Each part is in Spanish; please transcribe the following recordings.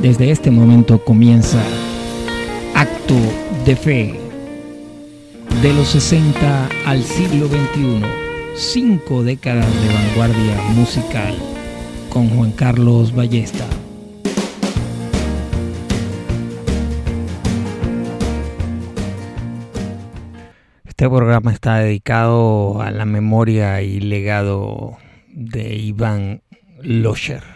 Desde este momento comienza Acto de Fe. De los 60 al siglo XXI, cinco décadas de vanguardia musical con Juan Carlos Ballesta. Este programa está dedicado a la memoria y legado de Iván Locher.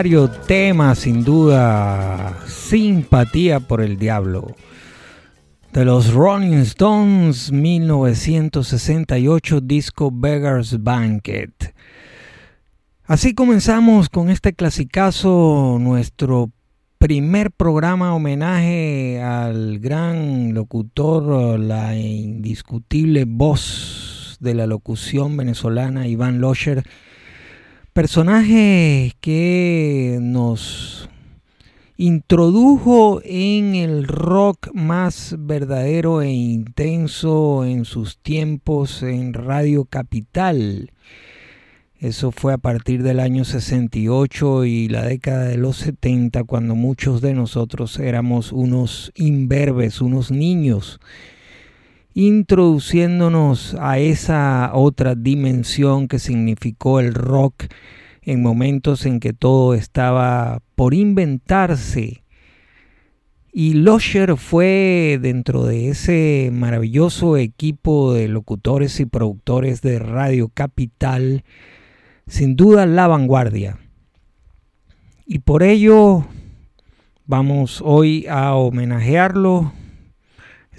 Legendario tema, sin duda, simpatía por el diablo. De los Rolling Stones, 1968, disco Beggar's Banquet. Así comenzamos con este clasicazo, nuestro primer programa homenaje al gran locutor, la indiscutible voz de la locución venezolana, Iván Locher personaje que nos introdujo en el rock más verdadero e intenso en sus tiempos en Radio Capital. Eso fue a partir del año 68 y la década de los 70, cuando muchos de nosotros éramos unos imberbes, unos niños introduciéndonos a esa otra dimensión que significó el rock en momentos en que todo estaba por inventarse. Y Losher fue dentro de ese maravilloso equipo de locutores y productores de Radio Capital, sin duda la vanguardia. Y por ello vamos hoy a homenajearlo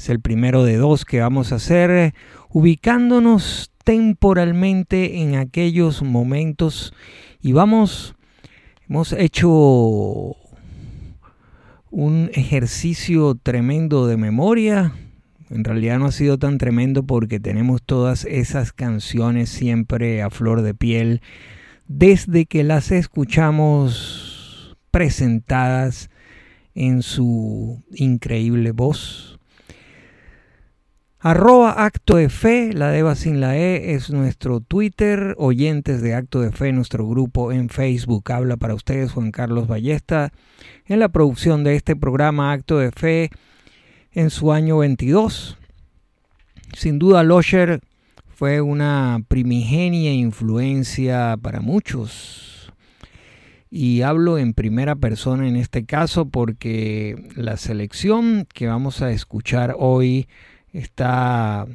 es el primero de dos que vamos a hacer, ubicándonos temporalmente en aquellos momentos. Y vamos, hemos hecho un ejercicio tremendo de memoria. En realidad no ha sido tan tremendo porque tenemos todas esas canciones siempre a flor de piel. Desde que las escuchamos presentadas en su increíble voz Arroba Acto de Fe, la Deba sin la E es nuestro Twitter, oyentes de Acto de Fe, nuestro grupo en Facebook. Habla para ustedes Juan Carlos Ballesta en la producción de este programa Acto de Fe en su año 22. Sin duda Losher fue una primigenia influencia para muchos. Y hablo en primera persona en este caso porque la selección que vamos a escuchar hoy está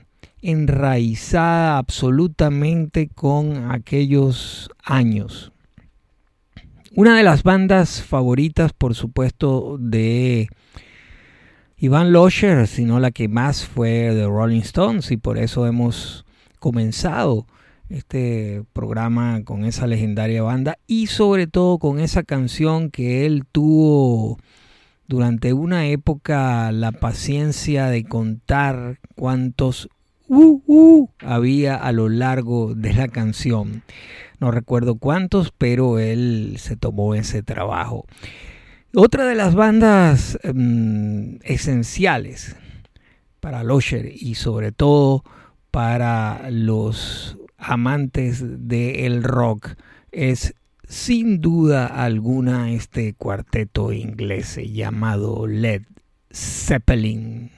enraizada absolutamente con aquellos años. Una de las bandas favoritas, por supuesto, de Iván Losher, sino la que más fue de Rolling Stones, y por eso hemos comenzado este programa con esa legendaria banda y sobre todo con esa canción que él tuvo durante una época la paciencia de contar cuántos uh, uh, había a lo largo de la canción. No recuerdo cuántos, pero él se tomó ese trabajo. Otra de las bandas em, esenciales para Losher y sobre todo para los amantes del rock es sin duda alguna este cuarteto inglés llamado Led Zeppelin.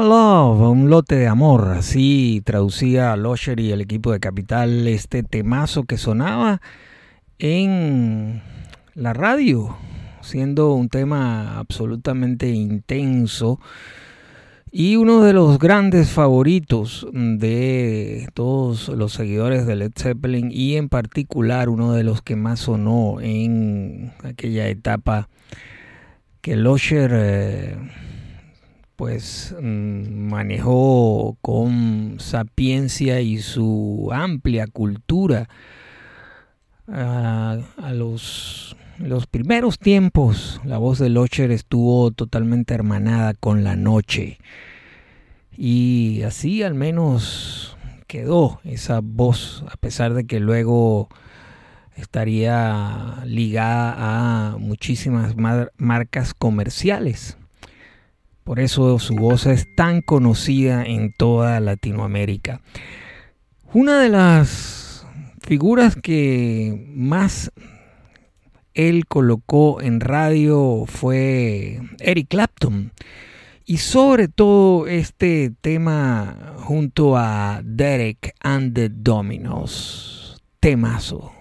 Love, un lote de amor, así traducía Losher y el equipo de Capital este temazo que sonaba en la radio, siendo un tema absolutamente intenso y uno de los grandes favoritos de todos los seguidores de Led Zeppelin y en particular uno de los que más sonó en aquella etapa que Losher eh, pues mm, manejó con sapiencia y su amplia cultura a, los, los, primeros tiempos. La voz de Locher estuvo totalmente hermanada con la noche. Y así al menos quedó esa voz a pesar de que luego estaría ligada a muchísimas marcas comerciales por eso su voz es tan conocida en toda Latinoamérica. Una de las figuras que más él colocó en radio fue Eric Clapton. Y sobre todo este tema junto a Derek and the Dominos. Temazo.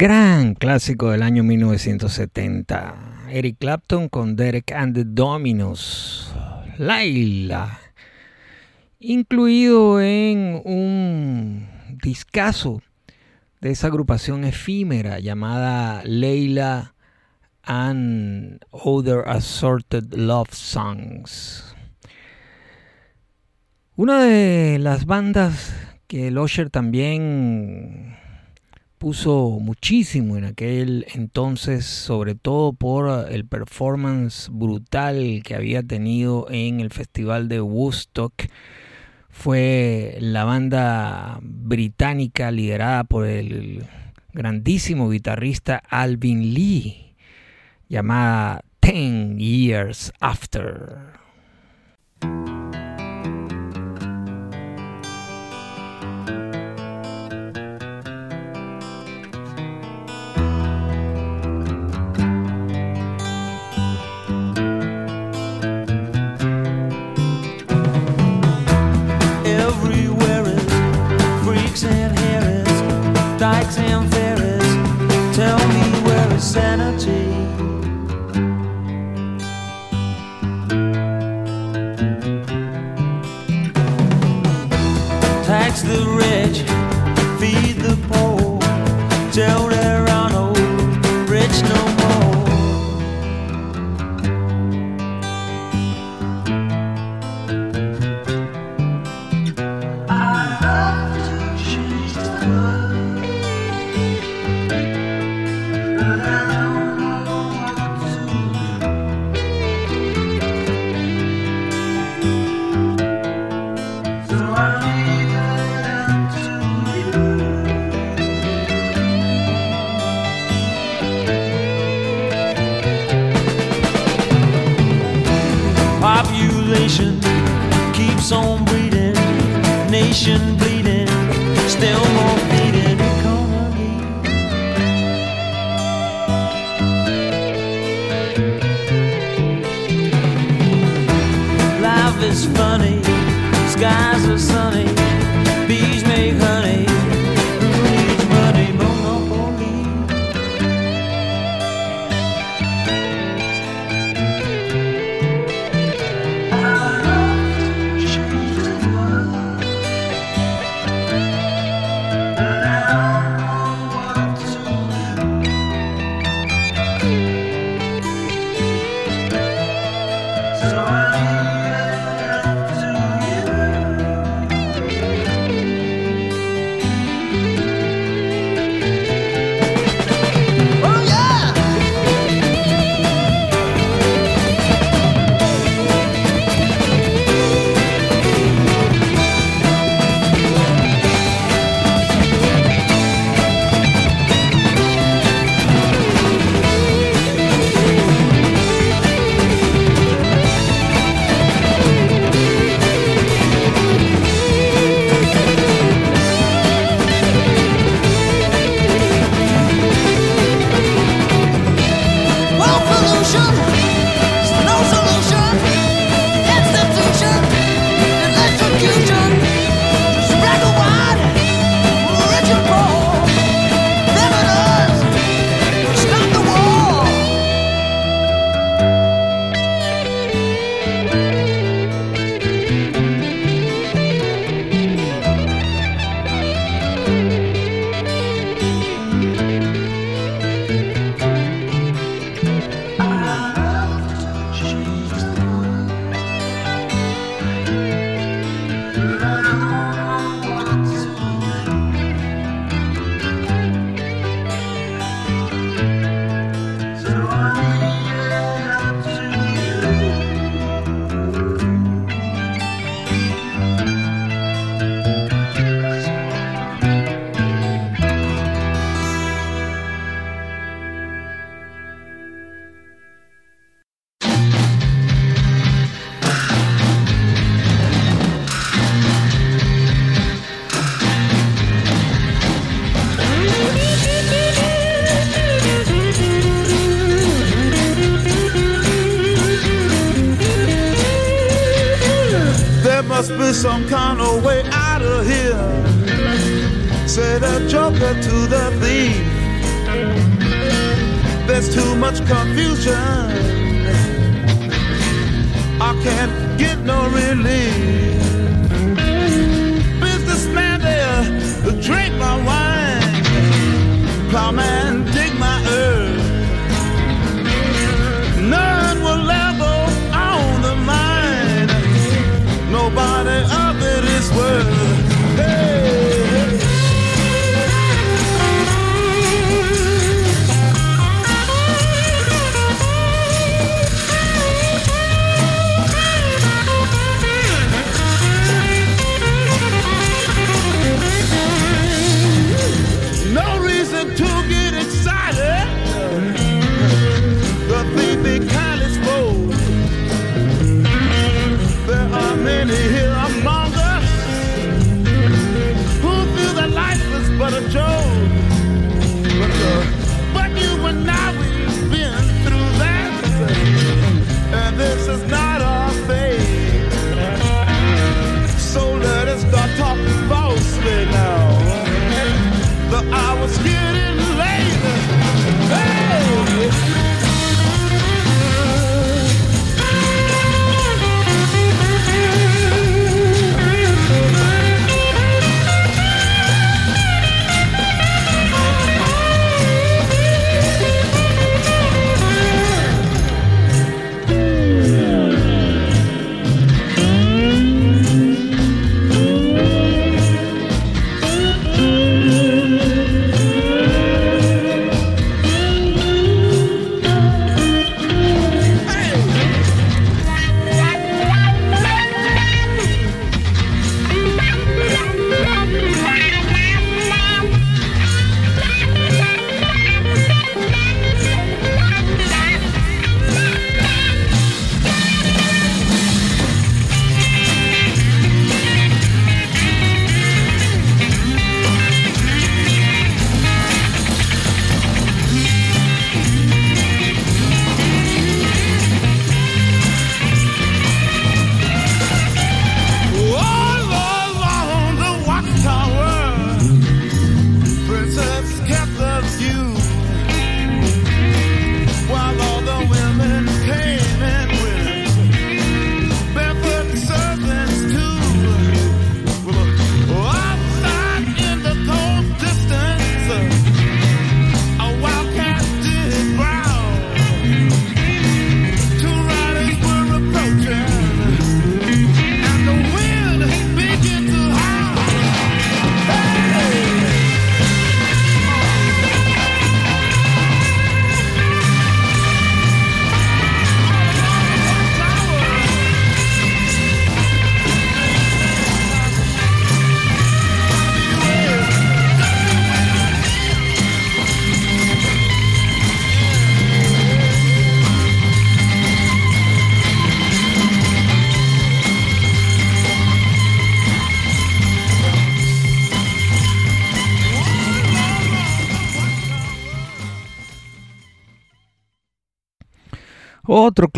Gran clásico del año 1970. Eric Clapton con Derek and the Dominos. Laila. Incluido en un discazo de esa agrupación efímera llamada Leila and Other Assorted Love Songs. Una de las bandas que el Usher también puso muchísimo en aquel entonces, sobre todo por el performance brutal que había tenido en el Festival de Woodstock. Fue la banda británica liderada por el grandísimo guitarrista Alvin Lee, llamada Ten Years After. the life is funny, skies are sunny.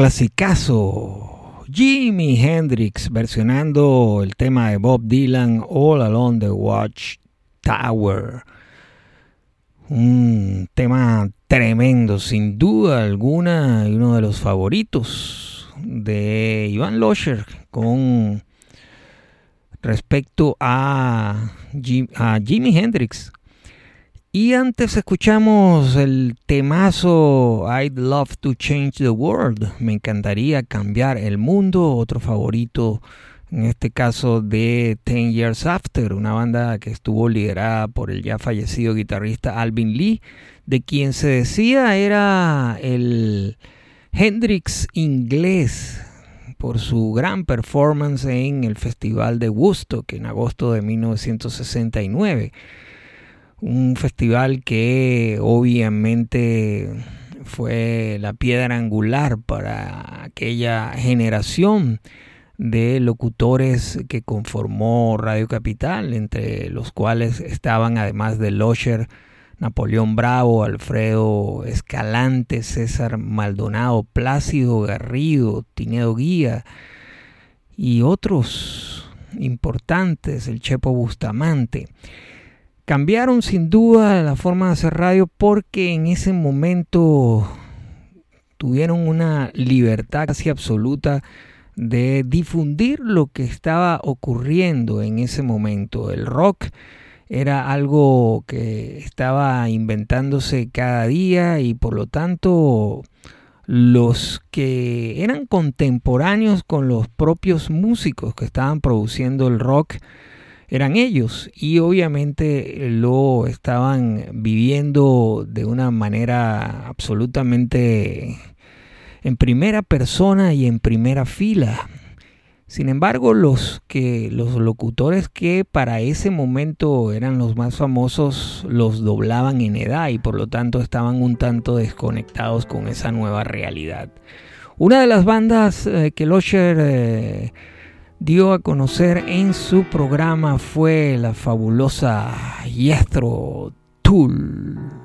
Clasicazo. Jimi Hendrix versionando el tema de Bob Dylan All Along the Watch Tower. Un tema tremendo, sin duda alguna, y uno de los favoritos de Iván Locher con respecto a, a Jimi Hendrix. Y antes escuchamos el temazo I'd Love to Change the World. Me encantaría cambiar el mundo. Otro favorito, en este caso de Ten Years After, una banda que estuvo liderada por el ya fallecido guitarrista Alvin Lee, de quien se decía era el Hendrix inglés por su gran performance en el Festival de Woodstock en agosto de 1969 un festival que obviamente fue la piedra angular para aquella generación de locutores que conformó Radio Capital, entre los cuales estaban además de Locher, Napoleón Bravo, Alfredo Escalante, César Maldonado, Plácido Garrido, Tinedo Guía y otros importantes, el Chepo Bustamante. Cambiaron sin duda la forma de hacer radio porque en ese momento tuvieron una libertad casi absoluta de difundir lo que estaba ocurriendo en ese momento. El rock era algo que estaba inventándose cada día y por lo tanto los que eran contemporáneos con los propios músicos que estaban produciendo el rock eran ellos y obviamente lo estaban viviendo de una manera absolutamente en primera persona y en primera fila. Sin embargo, los que los locutores que para ese momento eran los más famosos los doblaban en edad y por lo tanto estaban un tanto desconectados con esa nueva realidad. Una de las bandas eh, que Losher eh, dio a conocer en su programa fue la fabulosa Yestro Tool.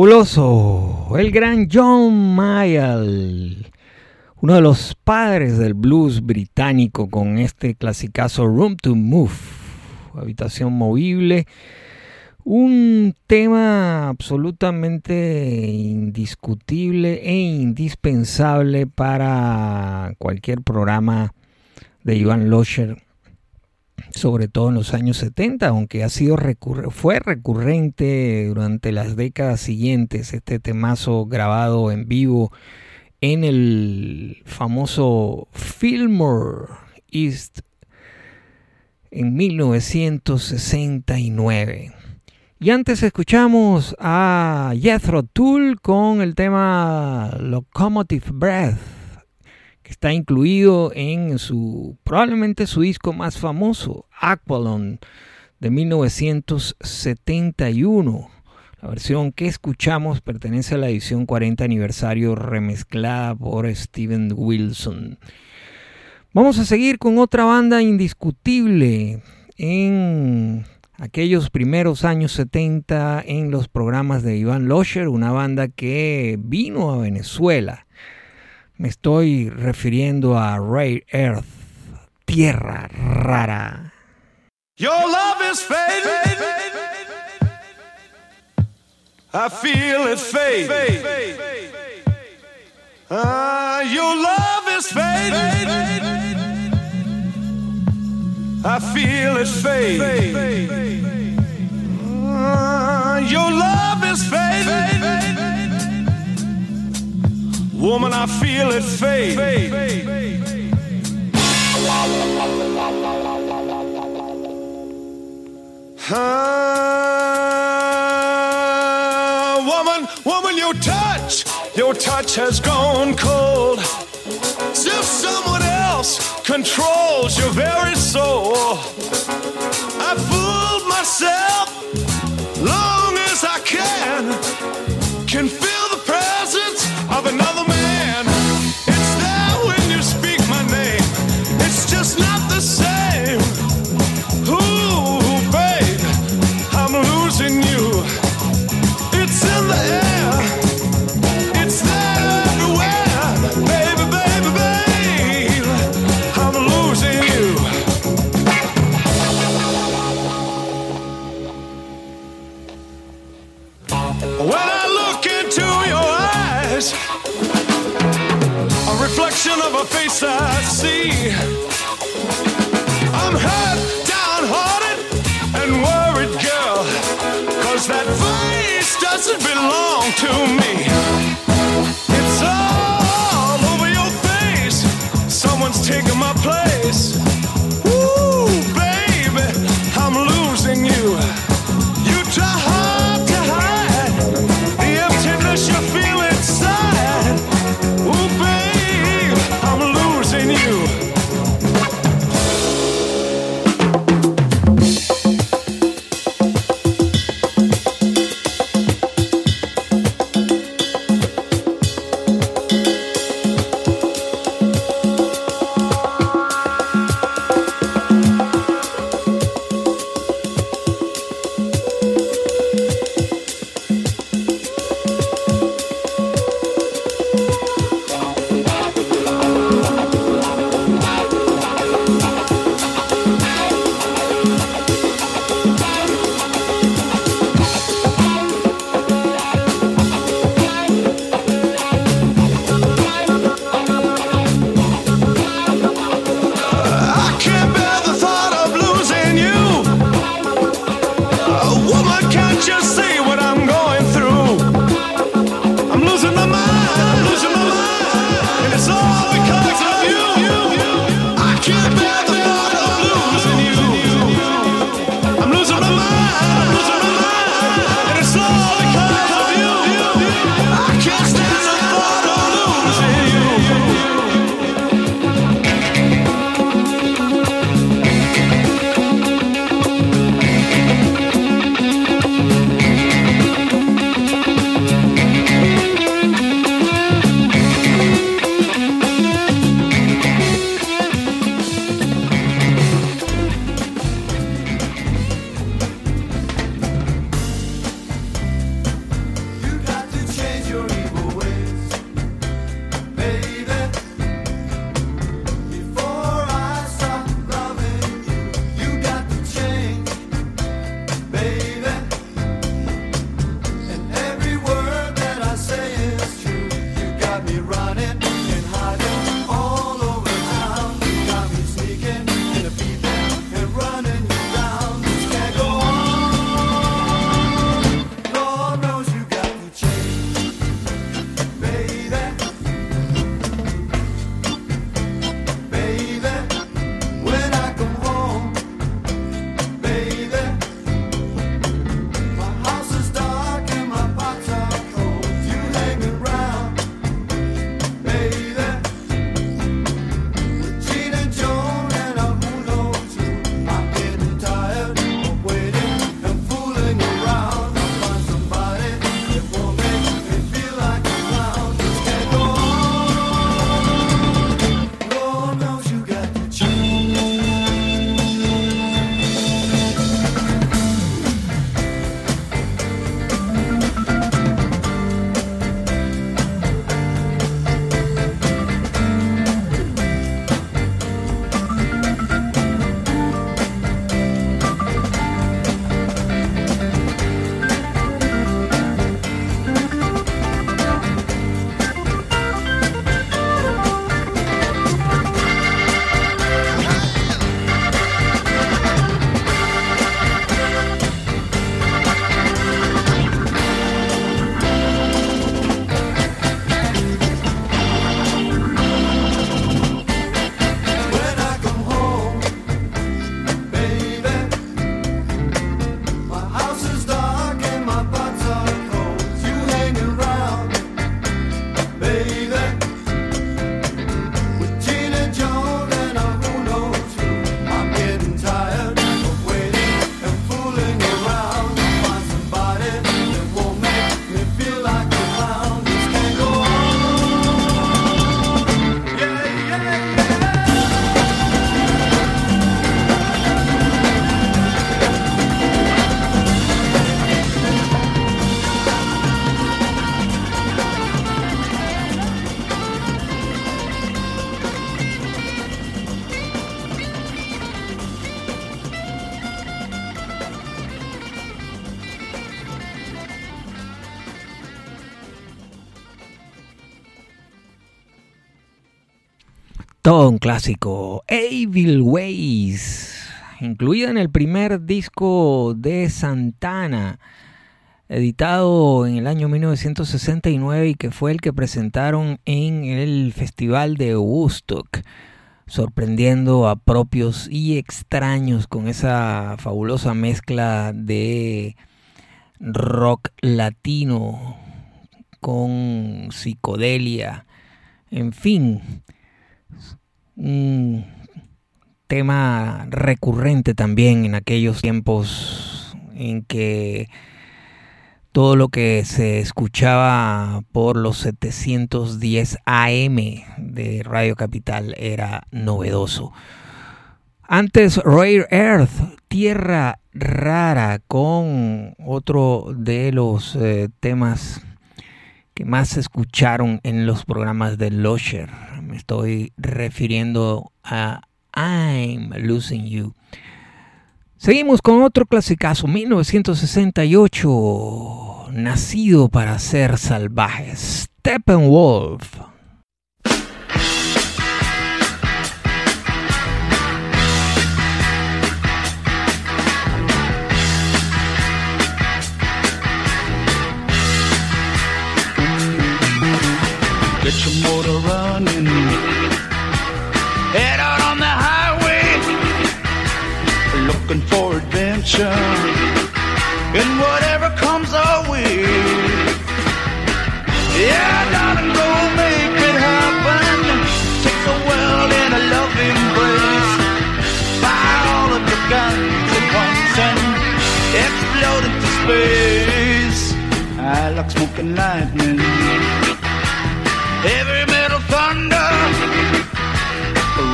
Fabuloso, el gran John Mayall, uno de los padres del blues británico con este clasicazo Room to Move, habitación movible, un tema absolutamente indiscutible e indispensable para cualquier programa de Ivan Locher sobre todo en los años 70, aunque ha sido fue recurrente durante las décadas siguientes este temazo grabado en vivo en el famoso Fillmore East en 1969. Y antes escuchamos a Jethro Tull con el tema Locomotive Breath está incluido en su probablemente su disco más famoso, Aqualon, de 1971. La versión que escuchamos pertenece a la edición 40 aniversario remezclada por Steven Wilson. Vamos a seguir con otra banda indiscutible en aquellos primeros años 70 en los programas de Iván Losher, una banda que vino a Venezuela me estoy refiriendo a Ray Earth, Tierra Rara. Your love is fading. I feel it fade. Uh, your love is fading. I feel it fade. Woman, I feel it fade. Uh, woman, woman, your touch, your touch has gone cold. As if someone else controls your very soul. I fooled myself long as I. Can a face I see. I'm hurt, downhearted, and worried, girl, cause that face doesn't belong to me. Un clásico, Evil Ways, incluida en el primer disco de Santana, editado en el año 1969 y que fue el que presentaron en el Festival de Woodstock, sorprendiendo a propios y extraños con esa fabulosa mezcla de rock latino con psicodelia, en fin un tema recurrente también en aquellos tiempos en que todo lo que se escuchaba por los 710 AM de Radio Capital era novedoso. Antes Rare Earth, Tierra Rara, con otro de los eh, temas que más se escucharon en los programas de Losher me estoy refiriendo a I'm Losing You. Seguimos con otro clasicazo, 1968, nacido para ser salvajes, Steppenwolf. Get your motor running. Head out on the highway, looking for adventure. And whatever comes our way. Yeah, darling, go make it happen. Take the world in a loving embrace. Fire all of your guns at once and explode into space. I like smoking lightning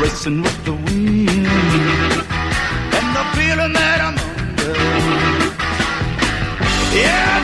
racing with the wind. And the feeling that I'm under yeah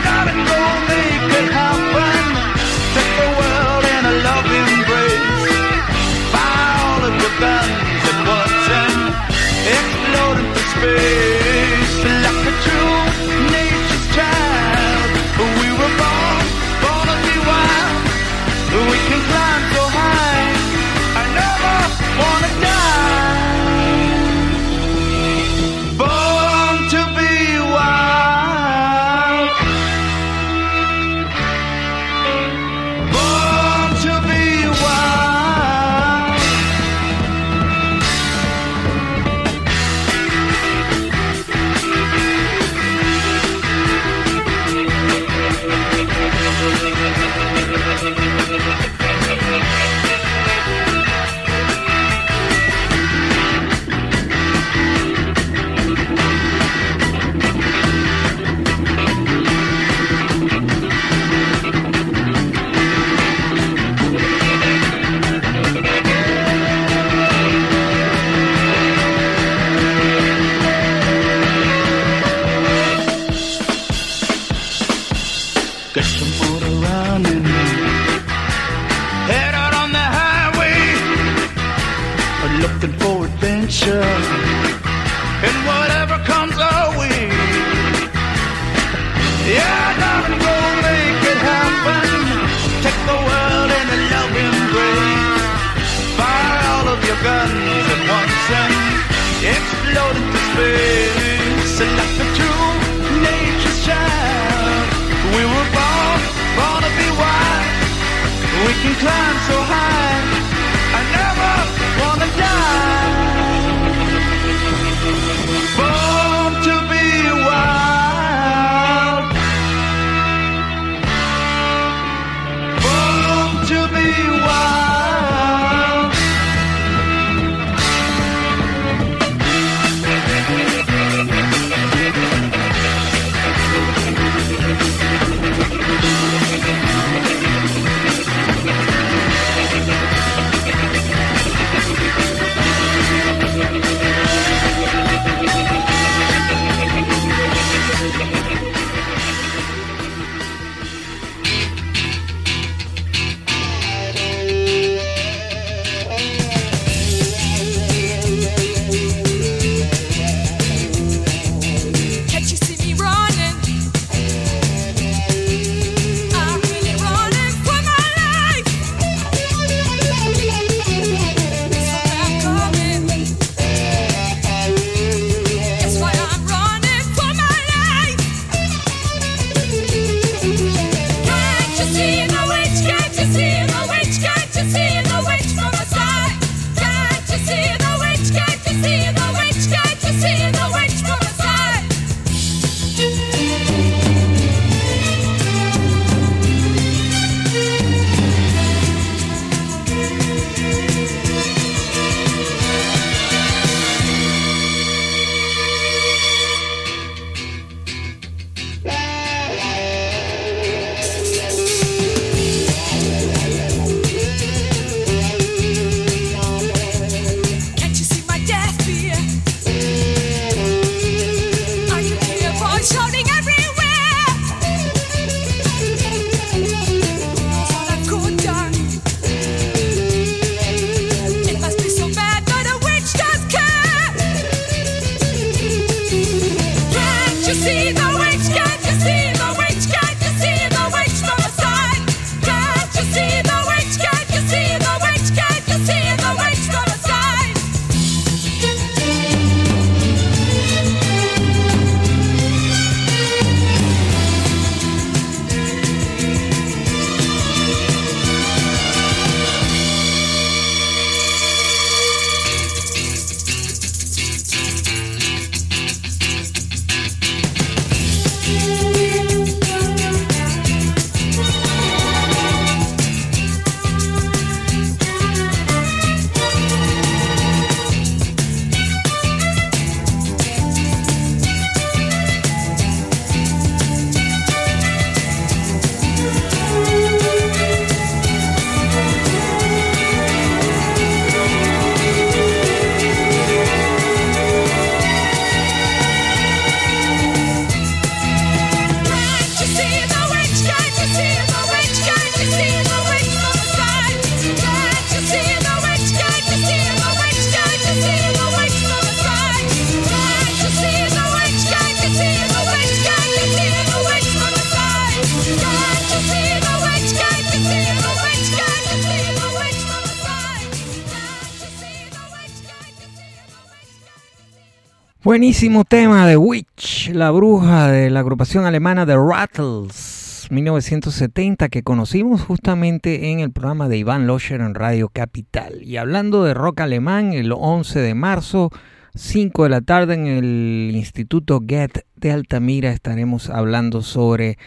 Buenísimo tema de Witch, la bruja de la agrupación alemana The Rattles, 1970, que conocimos justamente en el programa de Iván Loscher en Radio Capital. Y hablando de rock alemán, el 11 de marzo, 5 de la tarde en el Instituto Goethe de Altamira estaremos hablando sobre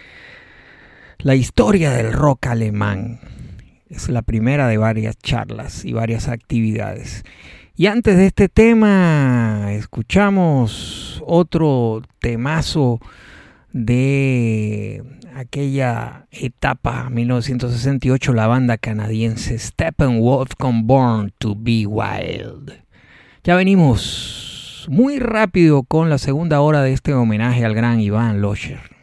la historia del rock alemán. Es la primera de varias charlas y varias actividades. Y antes de este tema, escuchamos otro temazo de aquella etapa 1968, la banda canadiense Steppenwolf con Born to Be Wild. Ya venimos muy rápido con la segunda hora de este homenaje al gran Iván Locher.